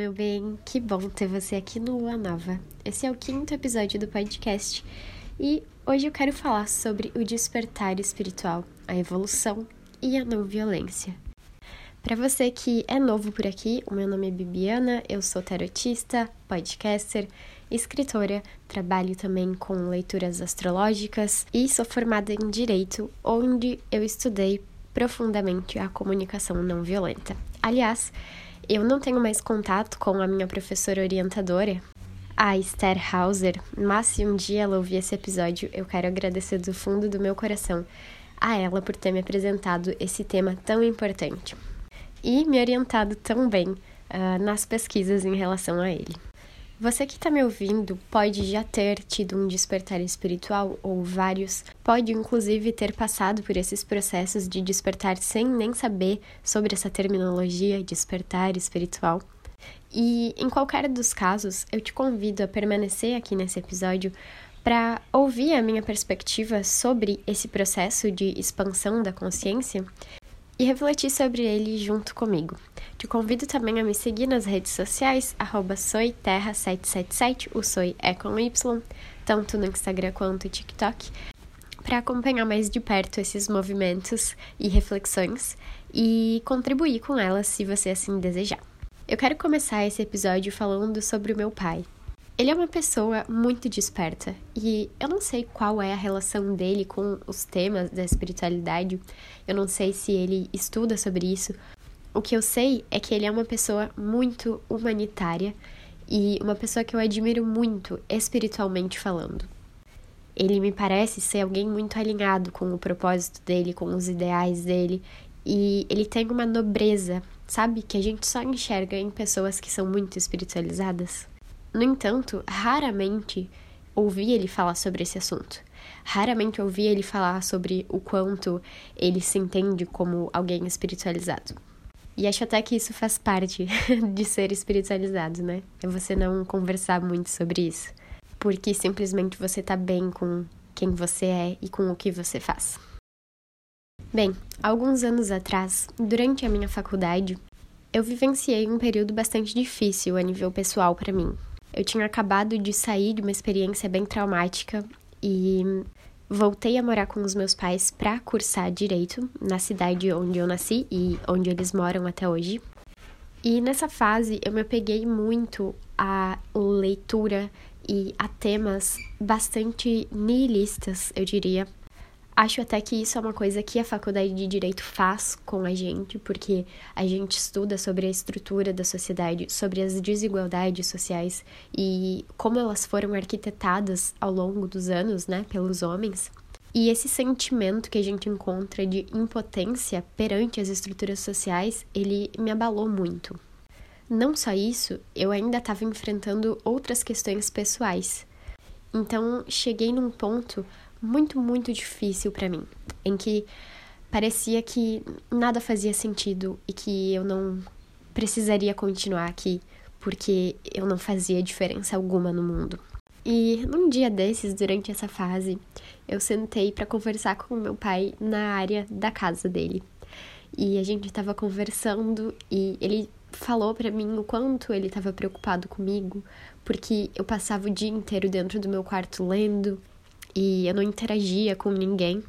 meu bem, que bom ter você aqui no Lua Nova. Esse é o quinto episódio do podcast e hoje eu quero falar sobre o despertar espiritual, a evolução e a não violência. Para você que é novo por aqui, o meu nome é Bibiana, eu sou tarotista, podcaster, escritora, trabalho também com leituras astrológicas e sou formada em Direito, onde eu estudei profundamente a comunicação não violenta. Aliás, eu não tenho mais contato com a minha professora orientadora, a Esther Hauser, mas se um dia ela ouvir esse episódio, eu quero agradecer do fundo do meu coração a ela por ter me apresentado esse tema tão importante e me orientado tão bem uh, nas pesquisas em relação a ele. Você que está me ouvindo pode já ter tido um despertar espiritual ou vários, pode inclusive ter passado por esses processos de despertar sem nem saber sobre essa terminologia despertar espiritual. E em qualquer dos casos, eu te convido a permanecer aqui nesse episódio para ouvir a minha perspectiva sobre esse processo de expansão da consciência e refletir sobre ele junto comigo. Te convido também a me seguir nas redes sociais, soiterra777, o Soi é com Y, tanto no Instagram quanto no TikTok, para acompanhar mais de perto esses movimentos e reflexões e contribuir com elas se você assim desejar. Eu quero começar esse episódio falando sobre o meu pai. Ele é uma pessoa muito desperta e eu não sei qual é a relação dele com os temas da espiritualidade. Eu não sei se ele estuda sobre isso o que eu sei é que ele é uma pessoa muito humanitária e uma pessoa que eu admiro muito espiritualmente falando. Ele me parece ser alguém muito alinhado com o propósito dele, com os ideais dele, e ele tem uma nobreza, sabe, que a gente só enxerga em pessoas que são muito espiritualizadas. No entanto, raramente ouvi ele falar sobre esse assunto. Raramente ouvi ele falar sobre o quanto ele se entende como alguém espiritualizado. E acho até que isso faz parte de ser espiritualizado, né? É você não conversar muito sobre isso. Porque simplesmente você tá bem com quem você é e com o que você faz. Bem, alguns anos atrás, durante a minha faculdade, eu vivenciei um período bastante difícil a nível pessoal para mim. Eu tinha acabado de sair de uma experiência bem traumática e voltei a morar com os meus pais para cursar direito na cidade onde eu nasci e onde eles moram até hoje. E nessa fase eu me apeguei muito à leitura e a temas bastante nihilistas, eu diria, Acho até que isso é uma coisa que a faculdade de direito faz com a gente, porque a gente estuda sobre a estrutura da sociedade, sobre as desigualdades sociais e como elas foram arquitetadas ao longo dos anos, né, pelos homens. E esse sentimento que a gente encontra de impotência perante as estruturas sociais, ele me abalou muito. Não só isso, eu ainda estava enfrentando outras questões pessoais. Então, cheguei num ponto muito, muito difícil para mim, em que parecia que nada fazia sentido e que eu não precisaria continuar aqui porque eu não fazia diferença alguma no mundo. E num dia desses, durante essa fase, eu sentei para conversar com meu pai na área da casa dele. E a gente estava conversando e ele falou para mim o quanto ele estava preocupado comigo, porque eu passava o dia inteiro dentro do meu quarto lendo, e eu não interagia com ninguém.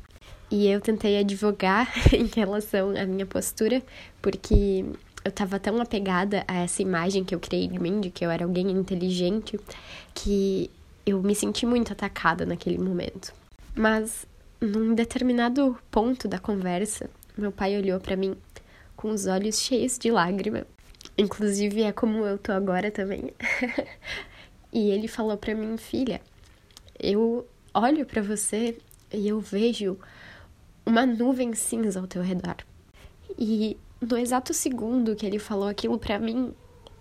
E eu tentei advogar em relação à minha postura, porque eu tava tão apegada a essa imagem que eu criei de mim, de que eu era alguém inteligente, que eu me senti muito atacada naquele momento. Mas num determinado ponto da conversa, meu pai olhou para mim com os olhos cheios de lágrima. Inclusive é como eu tô agora também. e ele falou para mim, filha, eu olho para você e eu vejo uma nuvem cinza ao teu redor. E no exato segundo que ele falou aquilo para mim,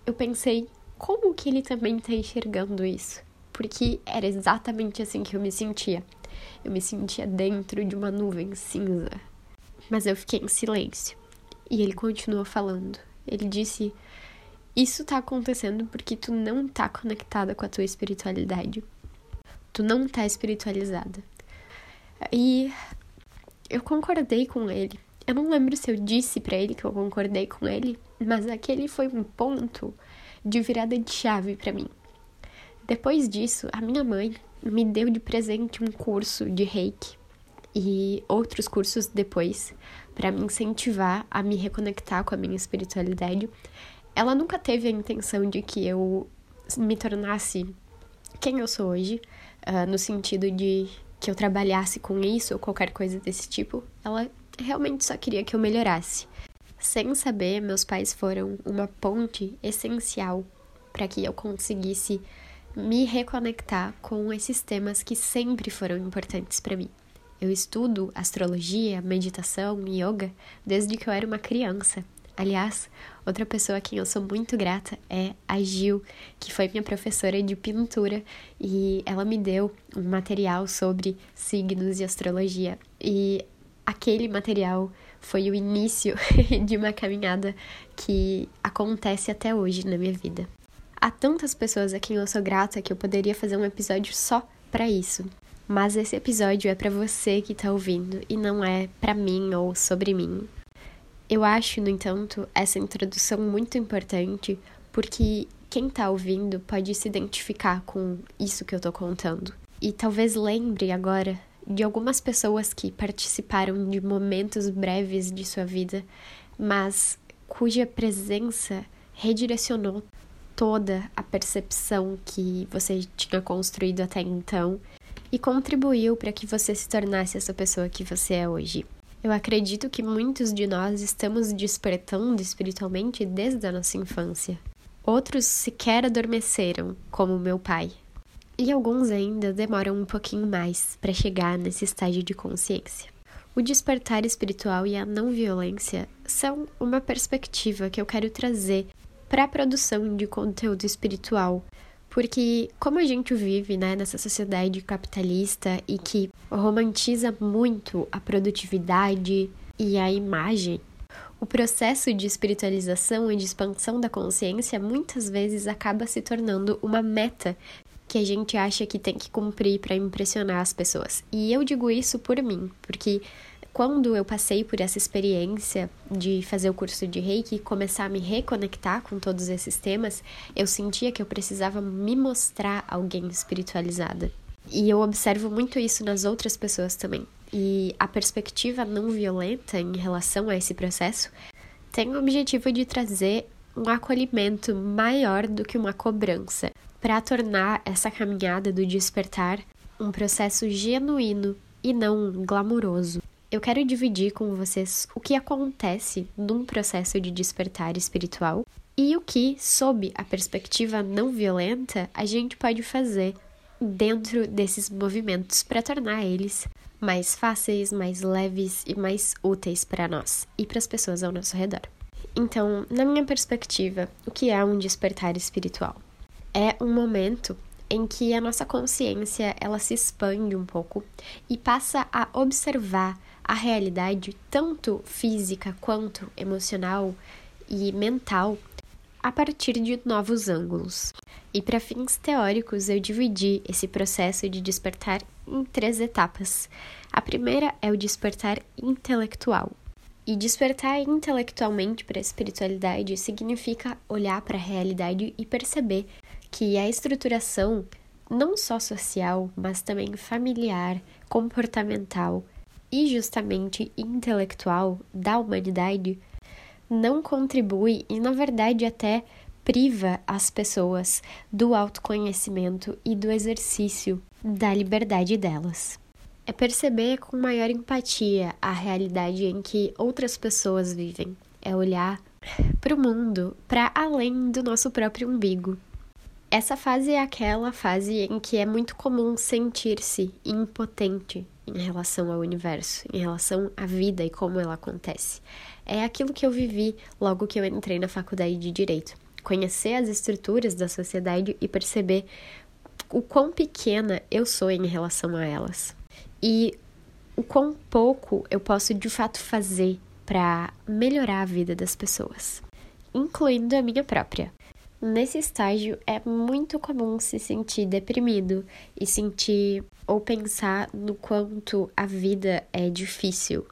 eu pensei como que ele também tá enxergando isso? Porque era exatamente assim que eu me sentia. Eu me sentia dentro de uma nuvem cinza. Mas eu fiquei em silêncio. E ele continuou falando. Ele disse: Isso tá acontecendo porque tu não tá conectada com a tua espiritualidade tu não tá espiritualizada. E eu concordei com ele. Eu não lembro se eu disse para ele que eu concordei com ele, mas aquele foi um ponto de virada de chave para mim. Depois disso, a minha mãe me deu de presente um curso de Reiki e outros cursos depois para me incentivar a me reconectar com a minha espiritualidade. Ela nunca teve a intenção de que eu me tornasse quem eu sou hoje, uh, no sentido de que eu trabalhasse com isso ou qualquer coisa desse tipo. Ela realmente só queria que eu melhorasse. Sem saber, meus pais foram uma ponte essencial para que eu conseguisse me reconectar com esses temas que sempre foram importantes para mim. Eu estudo astrologia, meditação yoga desde que eu era uma criança. Aliás, outra pessoa a quem eu sou muito grata é a Gil, que foi minha professora de pintura e ela me deu um material sobre signos e astrologia. E aquele material foi o início de uma caminhada que acontece até hoje na minha vida. Há tantas pessoas a quem eu sou grata que eu poderia fazer um episódio só para isso. Mas esse episódio é para você que tá ouvindo e não é para mim ou sobre mim. Eu acho, no entanto, essa introdução muito importante porque quem tá ouvindo pode se identificar com isso que eu tô contando. E talvez lembre agora de algumas pessoas que participaram de momentos breves de sua vida, mas cuja presença redirecionou toda a percepção que você tinha construído até então e contribuiu para que você se tornasse essa pessoa que você é hoje. Eu acredito que muitos de nós estamos despertando espiritualmente desde a nossa infância. Outros sequer adormeceram, como meu pai. E alguns ainda demoram um pouquinho mais para chegar nesse estágio de consciência. O despertar espiritual e a não violência são uma perspectiva que eu quero trazer para a produção de conteúdo espiritual porque como a gente vive né, nessa sociedade capitalista e que romantiza muito a produtividade e a imagem, o processo de espiritualização e de expansão da consciência muitas vezes acaba se tornando uma meta que a gente acha que tem que cumprir para impressionar as pessoas. E eu digo isso por mim, porque quando eu passei por essa experiência de fazer o curso de Reiki e começar a me reconectar com todos esses temas, eu sentia que eu precisava me mostrar alguém espiritualizada. E eu observo muito isso nas outras pessoas também. E a perspectiva não violenta em relação a esse processo tem o objetivo de trazer um acolhimento maior do que uma cobrança, para tornar essa caminhada do despertar um processo genuíno e não glamuroso eu quero dividir com vocês o que acontece num processo de despertar espiritual e o que, sob a perspectiva não violenta, a gente pode fazer dentro desses movimentos para tornar eles mais fáceis, mais leves e mais úteis para nós e para as pessoas ao nosso redor. Então, na minha perspectiva, o que é um despertar espiritual? É um momento em que a nossa consciência ela se expande um pouco e passa a observar a realidade, tanto física quanto emocional e mental, a partir de novos ângulos. E para fins teóricos, eu dividi esse processo de despertar em três etapas. A primeira é o despertar intelectual. E despertar intelectualmente para a espiritualidade significa olhar para a realidade e perceber que a estruturação, não só social, mas também familiar, comportamental, e justamente intelectual da humanidade não contribui e, na verdade, até priva as pessoas do autoconhecimento e do exercício da liberdade delas. É perceber com maior empatia a realidade em que outras pessoas vivem, é olhar para o mundo, para além do nosso próprio umbigo. Essa fase é aquela fase em que é muito comum sentir-se impotente em relação ao universo, em relação à vida e como ela acontece. É aquilo que eu vivi logo que eu entrei na faculdade de direito. Conhecer as estruturas da sociedade e perceber o quão pequena eu sou em relação a elas. E o quão pouco eu posso de fato fazer para melhorar a vida das pessoas, incluindo a minha própria. Nesse estágio é muito comum se sentir deprimido e sentir ou pensar no quanto a vida é difícil.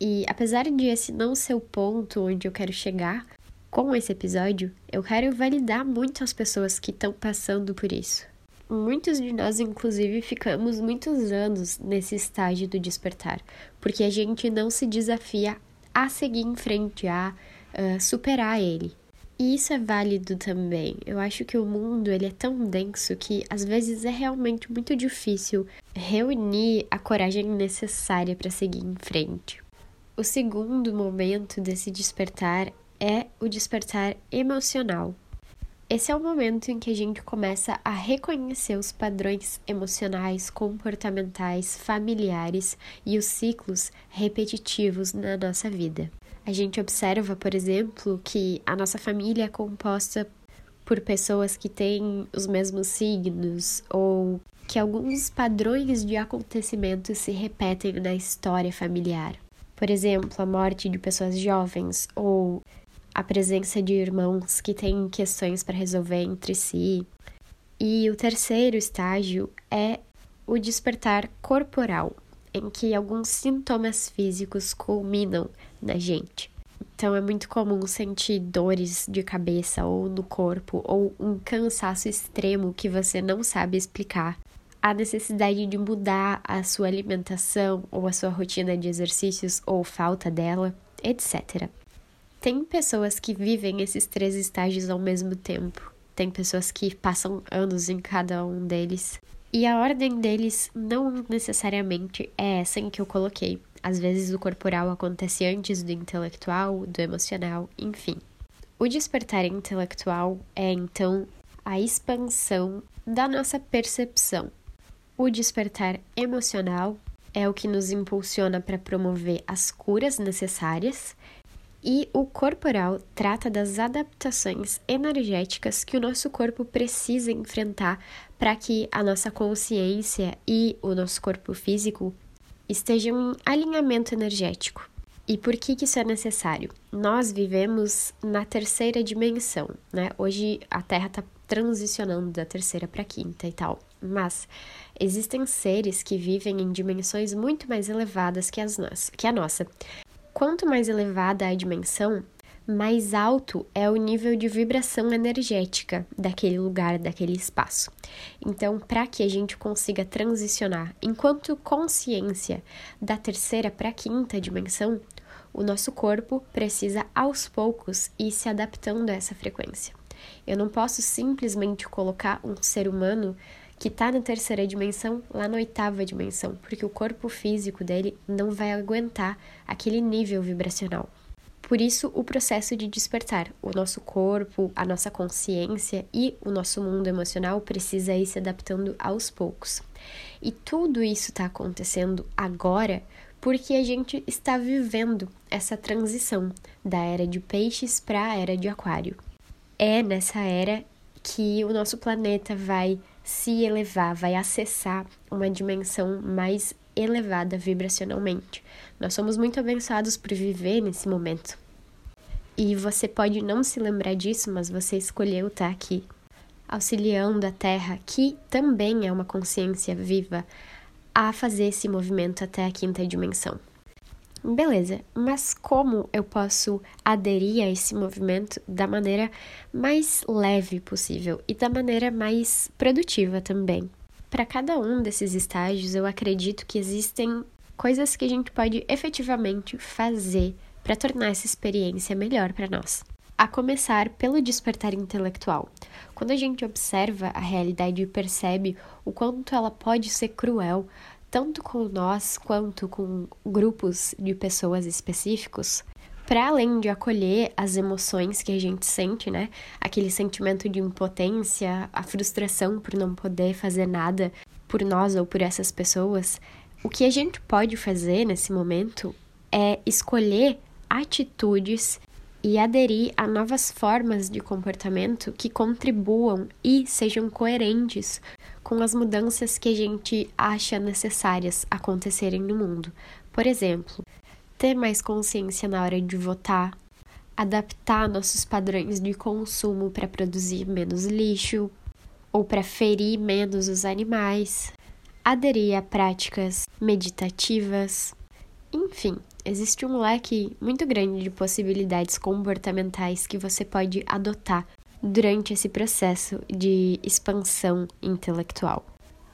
E apesar de esse não ser o ponto onde eu quero chegar, Com esse episódio, eu quero validar muito as pessoas que estão passando por isso. Muitos de nós, inclusive, ficamos muitos anos nesse estágio do despertar, porque a gente não se desafia a seguir em frente, a uh, superar ele. E isso é válido também. Eu acho que o mundo ele é tão denso que às vezes é realmente muito difícil reunir a coragem necessária para seguir em frente. O segundo momento desse despertar é o despertar emocional. Esse é o momento em que a gente começa a reconhecer os padrões emocionais, comportamentais, familiares e os ciclos repetitivos na nossa vida. A gente observa, por exemplo, que a nossa família é composta por pessoas que têm os mesmos signos ou que alguns padrões de acontecimentos se repetem na história familiar. Por exemplo, a morte de pessoas jovens ou a presença de irmãos que têm questões para resolver entre si. E o terceiro estágio é o despertar corporal, em que alguns sintomas físicos culminam na gente. Então é muito comum sentir dores de cabeça ou no corpo ou um cansaço extremo que você não sabe explicar. A necessidade de mudar a sua alimentação ou a sua rotina de exercícios ou falta dela, etc. Tem pessoas que vivem esses três estágios ao mesmo tempo. Tem pessoas que passam anos em cada um deles. E a ordem deles não necessariamente é essa em que eu coloquei. Às vezes o corporal acontece antes do intelectual, do emocional, enfim. O despertar intelectual é então a expansão da nossa percepção. O despertar emocional é o que nos impulsiona para promover as curas necessárias e o corporal trata das adaptações energéticas que o nosso corpo precisa enfrentar para que a nossa consciência e o nosso corpo físico estejam em alinhamento energético. E por que, que isso é necessário? Nós vivemos na terceira dimensão, né? Hoje a Terra está transicionando da terceira para a quinta e tal, mas existem seres que vivem em dimensões muito mais elevadas que, as nossas, que a nossa. Quanto mais elevada a dimensão, mais alto é o nível de vibração energética daquele lugar, daquele espaço. Então, para que a gente consiga transicionar enquanto consciência da terceira para a quinta dimensão, o nosso corpo precisa aos poucos ir se adaptando a essa frequência. Eu não posso simplesmente colocar um ser humano que está na terceira dimensão lá na oitava dimensão, porque o corpo físico dele não vai aguentar aquele nível vibracional. Por isso, o processo de despertar, o nosso corpo, a nossa consciência e o nosso mundo emocional precisa ir se adaptando aos poucos. E tudo isso está acontecendo agora porque a gente está vivendo essa transição da era de peixes para a era de aquário. É nessa era que o nosso planeta vai se elevar, vai acessar uma dimensão mais elevada vibracionalmente. Nós somos muito abençoados por viver nesse momento. E você pode não se lembrar disso, mas você escolheu estar aqui, auxiliando a Terra, que também é uma consciência viva, a fazer esse movimento até a quinta dimensão. Beleza, mas como eu posso aderir a esse movimento da maneira mais leve possível e da maneira mais produtiva também? Para cada um desses estágios, eu acredito que existem coisas que a gente pode efetivamente fazer para tornar essa experiência melhor para nós. A começar pelo despertar intelectual. Quando a gente observa a realidade e percebe o quanto ela pode ser cruel, tanto com nós quanto com grupos de pessoas específicos, para além de acolher as emoções que a gente sente, né? Aquele sentimento de impotência, a frustração por não poder fazer nada por nós ou por essas pessoas, o que a gente pode fazer nesse momento é escolher atitudes e aderir a novas formas de comportamento que contribuam e sejam coerentes com as mudanças que a gente acha necessárias acontecerem no mundo. Por exemplo, ter mais consciência na hora de votar, adaptar nossos padrões de consumo para produzir menos lixo ou para ferir menos os animais, aderir a práticas meditativas. Enfim, existe um leque muito grande de possibilidades comportamentais que você pode adotar durante esse processo de expansão intelectual.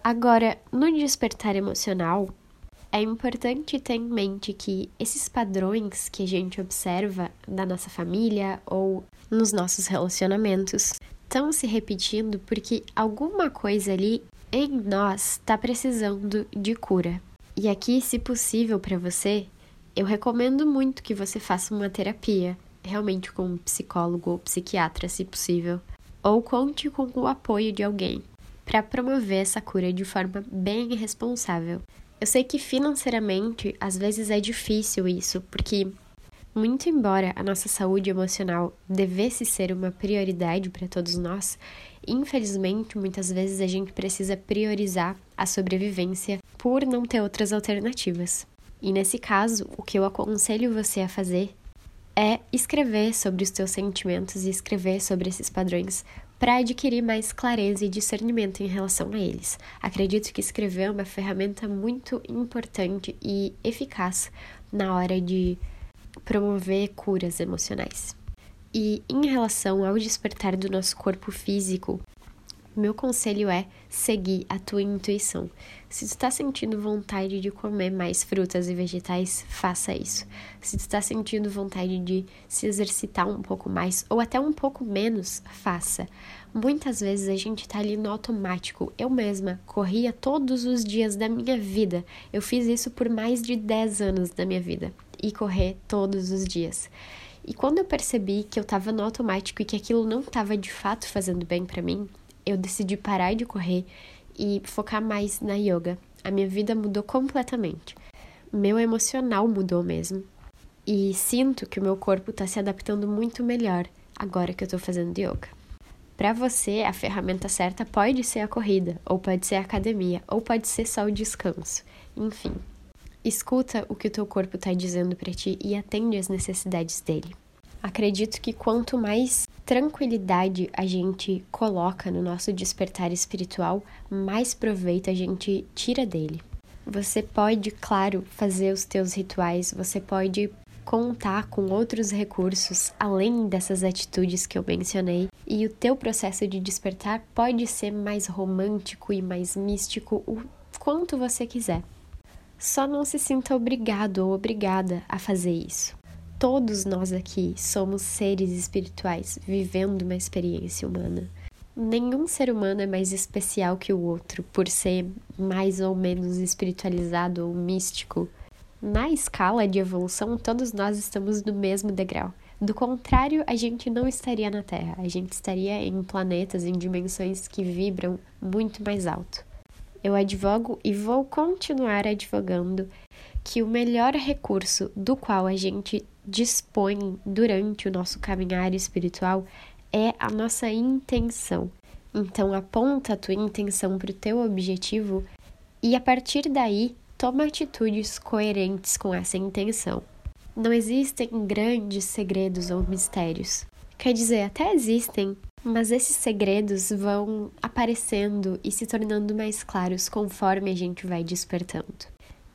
Agora, no despertar emocional, é importante ter em mente que esses padrões que a gente observa na nossa família ou nos nossos relacionamentos estão se repetindo porque alguma coisa ali em nós está precisando de cura. E aqui, se possível para você, eu recomendo muito que você faça uma terapia, realmente com um psicólogo ou psiquiatra, se possível, ou conte com o apoio de alguém para promover essa cura de forma bem responsável. Eu sei que financeiramente às vezes é difícil isso, porque muito embora a nossa saúde emocional devesse ser uma prioridade para todos nós, infelizmente muitas vezes a gente precisa priorizar a sobrevivência por não ter outras alternativas. E nesse caso, o que eu aconselho você a fazer é escrever sobre os teus sentimentos e escrever sobre esses padrões para adquirir mais clareza e discernimento em relação a eles. Acredito que escrever é uma ferramenta muito importante e eficaz na hora de promover curas emocionais. E em relação ao despertar do nosso corpo físico, meu conselho é seguir a tua intuição. Se tu está sentindo vontade de comer mais frutas e vegetais, faça isso. Se tu está sentindo vontade de se exercitar um pouco mais ou até um pouco menos, faça. Muitas vezes a gente está ali no automático. Eu mesma corria todos os dias da minha vida. Eu fiz isso por mais de 10 anos da minha vida e correr todos os dias. E quando eu percebi que eu estava no automático e que aquilo não estava de fato fazendo bem para mim, eu decidi parar de correr e focar mais na yoga. A minha vida mudou completamente. Meu emocional mudou mesmo. E sinto que o meu corpo está se adaptando muito melhor agora que eu estou fazendo yoga. Para você, a ferramenta certa pode ser a corrida, ou pode ser a academia, ou pode ser só o descanso. Enfim, escuta o que o teu corpo está dizendo para ti e atende às necessidades dele. Acredito que quanto mais tranquilidade a gente coloca no nosso despertar espiritual, mais proveito a gente tira dele. Você pode, claro, fazer os teus rituais, você pode contar com outros recursos além dessas atitudes que eu mencionei, e o teu processo de despertar pode ser mais romântico e mais místico o quanto você quiser. Só não se sinta obrigado ou obrigada a fazer isso. Todos nós aqui somos seres espirituais vivendo uma experiência humana. Nenhum ser humano é mais especial que o outro por ser mais ou menos espiritualizado ou místico na escala de evolução, todos nós estamos no mesmo degrau. Do contrário, a gente não estaria na Terra, a gente estaria em planetas, em dimensões que vibram muito mais alto. Eu advogo e vou continuar advogando que o melhor recurso do qual a gente dispõe durante o nosso caminhar espiritual é a nossa intenção. Então, aponta a tua intenção para o teu objetivo e a partir daí toma atitudes coerentes com essa intenção. Não existem grandes segredos ou mistérios. Quer dizer, até existem, mas esses segredos vão aparecendo e se tornando mais claros conforme a gente vai despertando.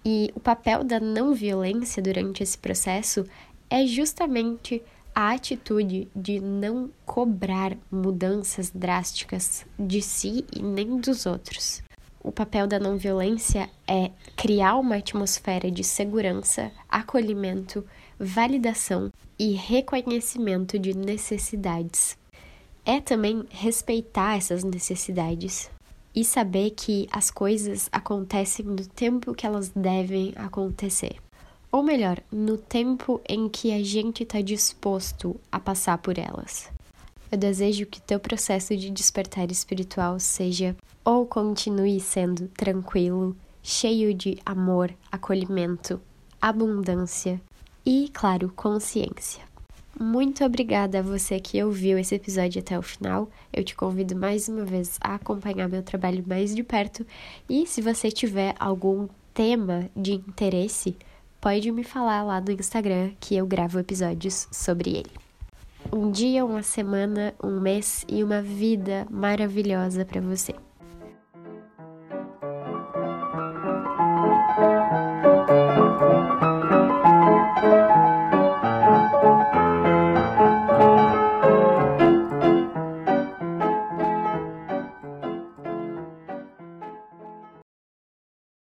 E o papel da não violência durante esse processo é justamente a atitude de não cobrar mudanças drásticas de si e nem dos outros o papel da não violência é criar uma atmosfera de segurança, acolhimento, validação e reconhecimento de necessidades. É também respeitar essas necessidades e saber que as coisas acontecem no tempo que elas devem acontecer. Ou melhor, no tempo em que a gente está disposto a passar por elas. Eu desejo que teu processo de despertar espiritual seja ou continue sendo tranquilo, cheio de amor, acolhimento, abundância e, claro, consciência. Muito obrigada a você que ouviu esse episódio até o final. Eu te convido mais uma vez a acompanhar meu trabalho mais de perto e se você tiver algum tema de interesse, pode me falar lá no Instagram que eu gravo episódios sobre ele um dia, uma semana, um mês e uma vida maravilhosa para você.